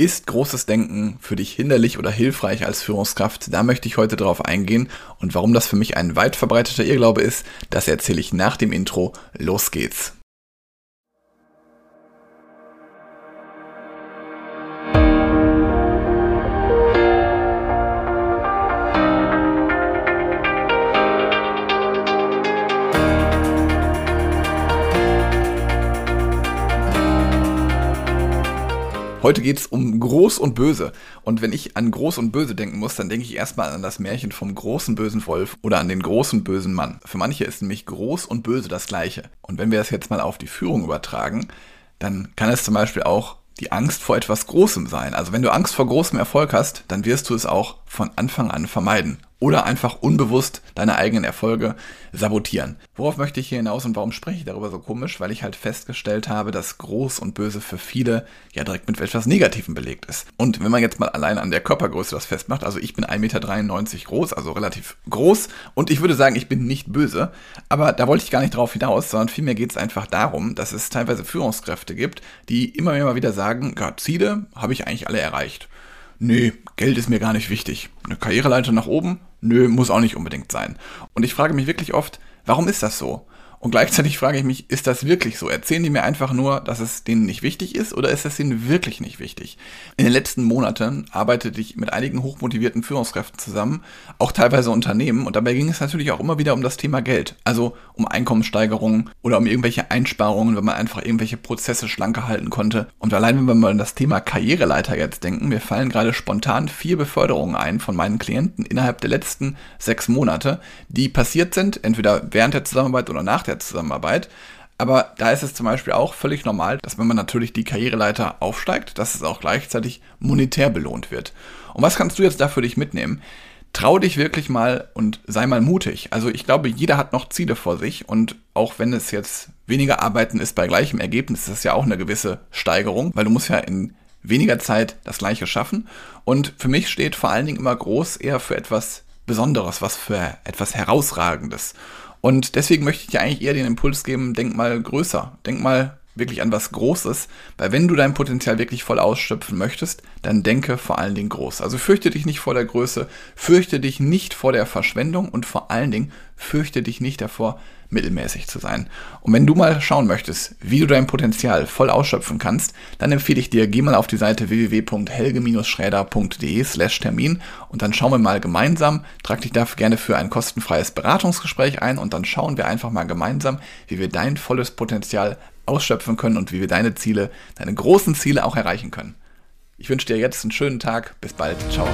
Ist großes Denken für dich hinderlich oder hilfreich als Führungskraft? Da möchte ich heute drauf eingehen und warum das für mich ein weit verbreiteter Irrglaube ist, das erzähle ich nach dem Intro. Los geht's! Heute geht es um Groß und Böse. Und wenn ich an Groß und Böse denken muss, dann denke ich erstmal an das Märchen vom großen bösen Wolf oder an den großen bösen Mann. Für manche ist nämlich Groß und Böse das gleiche. Und wenn wir das jetzt mal auf die Führung übertragen, dann kann es zum Beispiel auch die Angst vor etwas Großem sein. Also wenn du Angst vor großem Erfolg hast, dann wirst du es auch von Anfang an vermeiden oder einfach unbewusst deine eigenen Erfolge sabotieren. Worauf möchte ich hier hinaus und warum spreche ich darüber so komisch? Weil ich halt festgestellt habe, dass groß und böse für viele ja direkt mit etwas Negativem belegt ist. Und wenn man jetzt mal allein an der Körpergröße das festmacht, also ich bin 1,93 Meter groß, also relativ groß und ich würde sagen, ich bin nicht böse, aber da wollte ich gar nicht drauf hinaus, sondern vielmehr geht es einfach darum, dass es teilweise Führungskräfte gibt, die immer mehr mal wieder sagen, ja, Ziele habe ich eigentlich alle erreicht. Nee, Geld ist mir gar nicht wichtig. Eine Karriereleiter nach oben? Nö, muss auch nicht unbedingt sein. Und ich frage mich wirklich oft, warum ist das so? Und gleichzeitig frage ich mich, ist das wirklich so? Erzählen die mir einfach nur, dass es denen nicht wichtig ist oder ist es ihnen wirklich nicht wichtig? In den letzten Monaten arbeitete ich mit einigen hochmotivierten Führungskräften zusammen, auch teilweise Unternehmen und dabei ging es natürlich auch immer wieder um das Thema Geld, also um Einkommenssteigerungen oder um irgendwelche Einsparungen, wenn man einfach irgendwelche Prozesse schlanker halten konnte. Und allein wenn wir mal an das Thema Karriereleiter jetzt denken, mir fallen gerade spontan vier Beförderungen ein von meinen Klienten innerhalb der letzten sechs Monate, die passiert sind, entweder während der Zusammenarbeit oder nach der Zusammenarbeit. Aber da ist es zum Beispiel auch völlig normal, dass wenn man natürlich die Karriereleiter aufsteigt, dass es auch gleichzeitig monetär belohnt wird. Und was kannst du jetzt da für dich mitnehmen? Trau dich wirklich mal und sei mal mutig. Also ich glaube, jeder hat noch Ziele vor sich und auch wenn es jetzt weniger Arbeiten ist bei gleichem Ergebnis, ist das ja auch eine gewisse Steigerung, weil du musst ja in weniger Zeit das gleiche schaffen. Und für mich steht vor allen Dingen immer groß eher für etwas Besonderes, was für etwas Herausragendes. Und deswegen möchte ich dir eigentlich eher den Impuls geben, denk mal größer, denk mal wirklich an was Großes, weil wenn du dein Potenzial wirklich voll ausschöpfen möchtest, dann denke vor allen Dingen groß. Also fürchte dich nicht vor der Größe, fürchte dich nicht vor der Verschwendung und vor allen Dingen fürchte dich nicht davor, mittelmäßig zu sein. Und wenn du mal schauen möchtest, wie du dein Potenzial voll ausschöpfen kannst, dann empfehle ich dir, geh mal auf die Seite www.helge-schräder.de slash Termin und dann schauen wir mal gemeinsam, trag dich dafür gerne für ein kostenfreies Beratungsgespräch ein und dann schauen wir einfach mal gemeinsam, wie wir dein volles Potenzial ausschöpfen können und wie wir deine Ziele, deine großen Ziele auch erreichen können. Ich wünsche dir jetzt einen schönen Tag. Bis bald. Ciao.